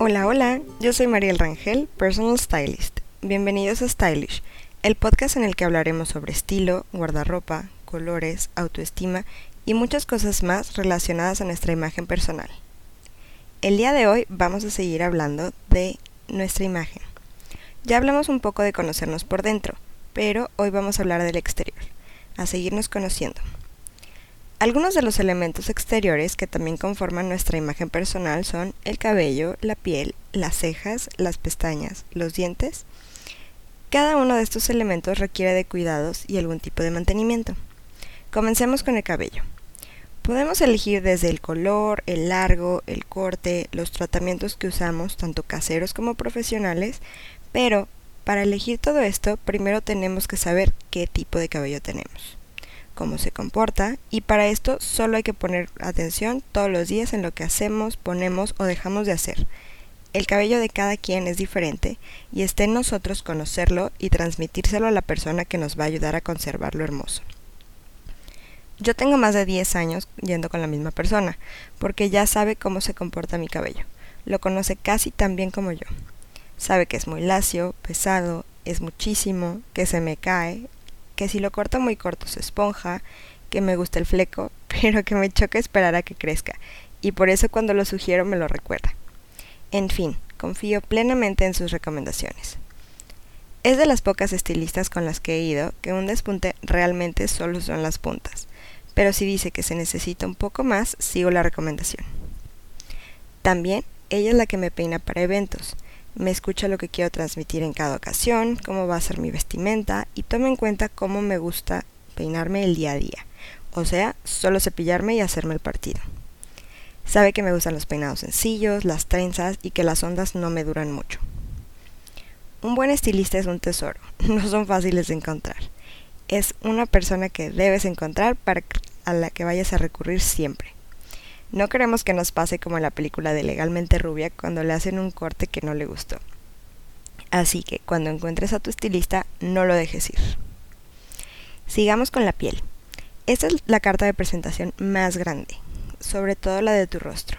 Hola, hola, yo soy Mariel Rangel, Personal Stylist. Bienvenidos a Stylish, el podcast en el que hablaremos sobre estilo, guardarropa, colores, autoestima y muchas cosas más relacionadas a nuestra imagen personal. El día de hoy vamos a seguir hablando de nuestra imagen. Ya hablamos un poco de conocernos por dentro, pero hoy vamos a hablar del exterior, a seguirnos conociendo. Algunos de los elementos exteriores que también conforman nuestra imagen personal son el cabello, la piel, las cejas, las pestañas, los dientes. Cada uno de estos elementos requiere de cuidados y algún tipo de mantenimiento. Comencemos con el cabello. Podemos elegir desde el color, el largo, el corte, los tratamientos que usamos, tanto caseros como profesionales, pero para elegir todo esto, primero tenemos que saber qué tipo de cabello tenemos cómo se comporta y para esto solo hay que poner atención todos los días en lo que hacemos, ponemos o dejamos de hacer. El cabello de cada quien es diferente y está en nosotros conocerlo y transmitírselo a la persona que nos va a ayudar a conservarlo hermoso. Yo tengo más de 10 años yendo con la misma persona, porque ya sabe cómo se comporta mi cabello. Lo conoce casi tan bien como yo. Sabe que es muy lacio, pesado, es muchísimo, que se me cae, que si lo corto muy corto se esponja, que me gusta el fleco, pero que me choca esperar a que crezca, y por eso cuando lo sugiero me lo recuerda. En fin, confío plenamente en sus recomendaciones. Es de las pocas estilistas con las que he ido que un despunte realmente solo son las puntas, pero si dice que se necesita un poco más, sigo la recomendación. También ella es la que me peina para eventos, me escucha lo que quiero transmitir en cada ocasión, cómo va a ser mi vestimenta y toma en cuenta cómo me gusta peinarme el día a día, o sea, solo cepillarme y hacerme el partido. Sabe que me gustan los peinados sencillos, las trenzas y que las ondas no me duran mucho. Un buen estilista es un tesoro, no son fáciles de encontrar. Es una persona que debes encontrar para a la que vayas a recurrir siempre. No queremos que nos pase como en la película de Legalmente Rubia cuando le hacen un corte que no le gustó. Así que cuando encuentres a tu estilista, no lo dejes ir. Sigamos con la piel. Esta es la carta de presentación más grande, sobre todo la de tu rostro.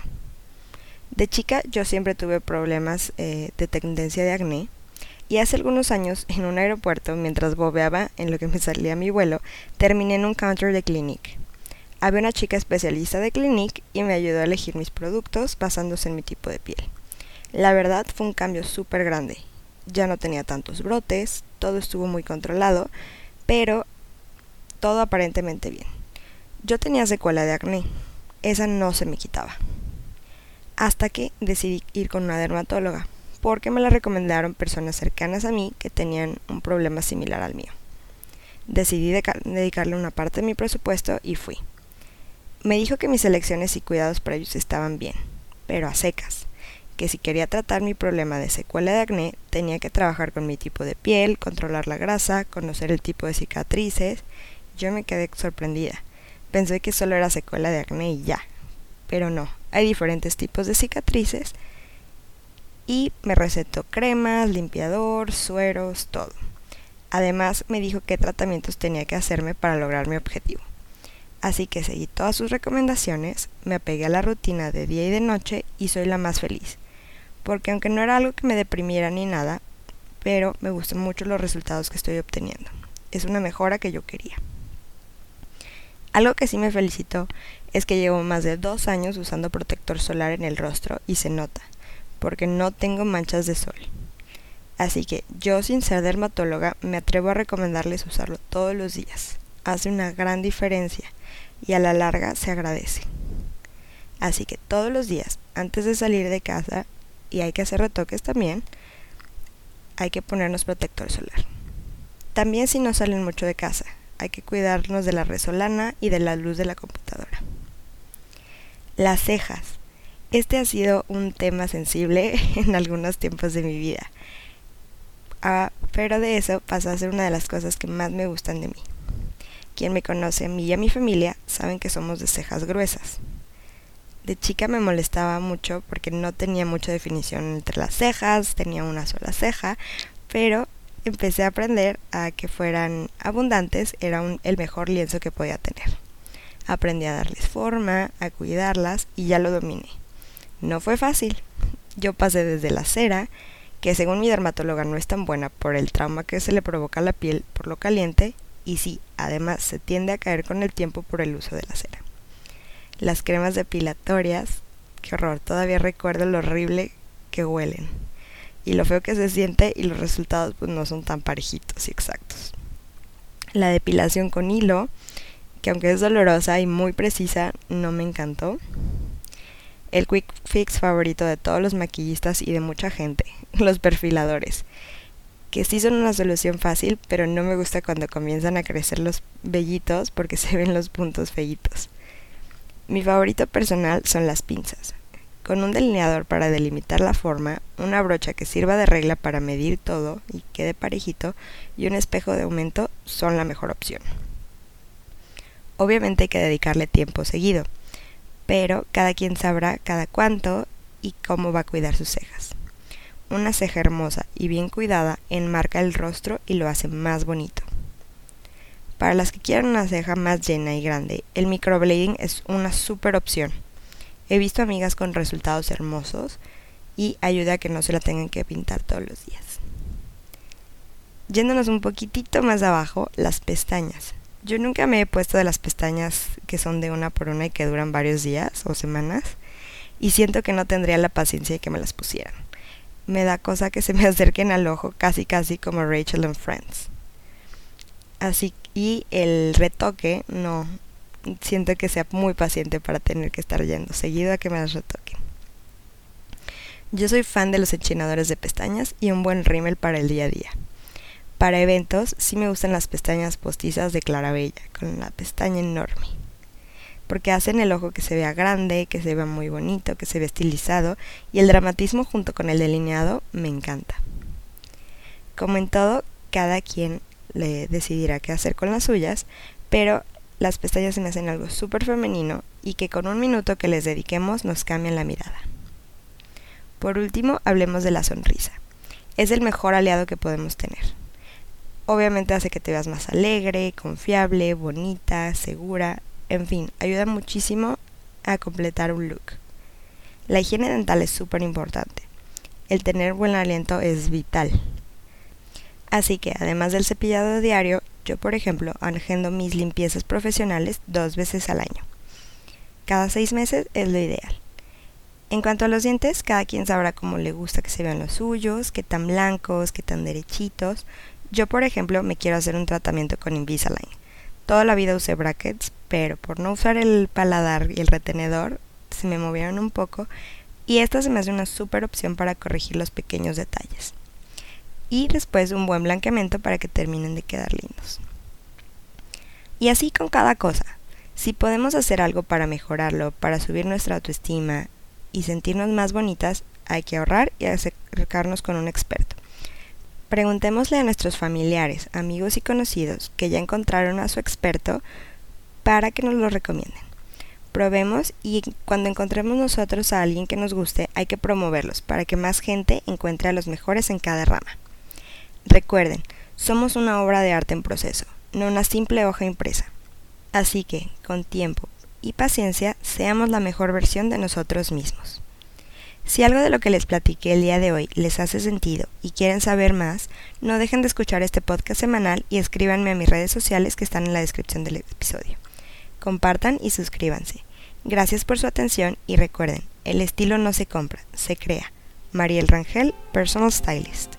De chica yo siempre tuve problemas eh, de tendencia de acné y hace algunos años en un aeropuerto mientras bobeaba en lo que me salía mi vuelo, terminé en un counter de Clinique. Había una chica especialista de Clinique y me ayudó a elegir mis productos basándose en mi tipo de piel. La verdad fue un cambio súper grande. Ya no tenía tantos brotes, todo estuvo muy controlado, pero todo aparentemente bien. Yo tenía secuela de acné, esa no se me quitaba. Hasta que decidí ir con una dermatóloga, porque me la recomendaron personas cercanas a mí que tenían un problema similar al mío. Decidí dedicarle una parte de mi presupuesto y fui. Me dijo que mis elecciones y cuidados para ellos estaban bien, pero a secas, que si quería tratar mi problema de secuela de acné, tenía que trabajar con mi tipo de piel, controlar la grasa, conocer el tipo de cicatrices. Yo me quedé sorprendida. Pensé que solo era secuela de acné y ya. Pero no, hay diferentes tipos de cicatrices y me recetó cremas, limpiador, sueros, todo. Además me dijo qué tratamientos tenía que hacerme para lograr mi objetivo. Así que seguí todas sus recomendaciones, me apegué a la rutina de día y de noche y soy la más feliz. Porque aunque no era algo que me deprimiera ni nada, pero me gustan mucho los resultados que estoy obteniendo. Es una mejora que yo quería. Algo que sí me felicitó es que llevo más de dos años usando protector solar en el rostro y se nota, porque no tengo manchas de sol. Así que yo sin ser dermatóloga me atrevo a recomendarles usarlo todos los días. Hace una gran diferencia y a la larga se agradece. Así que todos los días, antes de salir de casa, y hay que hacer retoques también, hay que ponernos protector solar. También si no salen mucho de casa, hay que cuidarnos de la resolana y de la luz de la computadora. Las cejas. Este ha sido un tema sensible en algunos tiempos de mi vida. Ah, pero de eso pasa a ser una de las cosas que más me gustan de mí. Quien me conoce a mí y a mi familia saben que somos de cejas gruesas. De chica me molestaba mucho porque no tenía mucha definición entre las cejas, tenía una sola ceja, pero empecé a aprender a que fueran abundantes, era el mejor lienzo que podía tener. Aprendí a darles forma, a cuidarlas y ya lo dominé. No fue fácil. Yo pasé desde la cera, que según mi dermatóloga no es tan buena por el trauma que se le provoca a la piel por lo caliente, y sí, además se tiende a caer con el tiempo por el uso de la cera. Las cremas depilatorias, qué horror, todavía recuerdo lo horrible que huelen y lo feo que se siente y los resultados pues no son tan parejitos y exactos. La depilación con hilo, que aunque es dolorosa y muy precisa, no me encantó. El quick fix favorito de todos los maquillistas y de mucha gente, los perfiladores, que sí son una solución fácil, pero no me gusta cuando comienzan a crecer los vellitos porque se ven los puntos feitos. Mi favorito personal son las pinzas, con un delineador para delimitar la forma, una brocha que sirva de regla para medir todo y quede parejito y un espejo de aumento son la mejor opción. Obviamente hay que dedicarle tiempo seguido, pero cada quien sabrá cada cuánto y cómo va a cuidar sus cejas. Una ceja hermosa y bien cuidada enmarca el rostro y lo hace más bonito. Para las que quieran una ceja más llena y grande, el microblading es una super opción. He visto amigas con resultados hermosos y ayuda a que no se la tengan que pintar todos los días. Yéndonos un poquitito más abajo, las pestañas. Yo nunca me he puesto de las pestañas que son de una por una y que duran varios días o semanas y siento que no tendría la paciencia de que me las pusieran. Me da cosa que se me acerquen al ojo casi casi como Rachel and Friends. Así y el retoque no siento que sea muy paciente para tener que estar yendo seguido a que me las retoquen. Yo soy fan de los enchinadores de pestañas y un buen rímel para el día a día. Para eventos sí me gustan las pestañas postizas de Clarabella, con la pestaña enorme. Porque hacen el ojo que se vea grande, que se vea muy bonito, que se vea estilizado y el dramatismo junto con el delineado me encanta. Como en todo, cada quien le decidirá qué hacer con las suyas, pero las pestañas me hacen algo súper femenino y que con un minuto que les dediquemos nos cambian la mirada. Por último, hablemos de la sonrisa. Es el mejor aliado que podemos tener. Obviamente hace que te veas más alegre, confiable, bonita, segura, en fin, ayuda muchísimo a completar un look. La higiene dental es súper importante. El tener buen aliento es vital. Así que además del cepillado diario, yo, por ejemplo, agendo mis limpiezas profesionales dos veces al año. Cada seis meses es lo ideal. En cuanto a los dientes, cada quien sabrá cómo le gusta que se vean los suyos, qué tan blancos, qué tan derechitos. Yo, por ejemplo, me quiero hacer un tratamiento con Invisalign. Toda la vida usé brackets, pero por no usar el paladar y el retenedor, se me movieron un poco y esta se me hace una super opción para corregir los pequeños detalles y después un buen blanqueamiento para que terminen de quedar lindos. Y así con cada cosa. Si podemos hacer algo para mejorarlo, para subir nuestra autoestima y sentirnos más bonitas, hay que ahorrar y acercarnos con un experto. Preguntémosle a nuestros familiares, amigos y conocidos que ya encontraron a su experto para que nos lo recomienden. Probemos y cuando encontremos nosotros a alguien que nos guste hay que promoverlos para que más gente encuentre a los mejores en cada rama. Recuerden, somos una obra de arte en proceso, no una simple hoja impresa. Así que, con tiempo y paciencia, seamos la mejor versión de nosotros mismos. Si algo de lo que les platiqué el día de hoy les hace sentido y quieren saber más, no dejen de escuchar este podcast semanal y escríbanme a mis redes sociales que están en la descripción del episodio. Compartan y suscríbanse. Gracias por su atención y recuerden, el estilo no se compra, se crea. Mariel Rangel, Personal Stylist.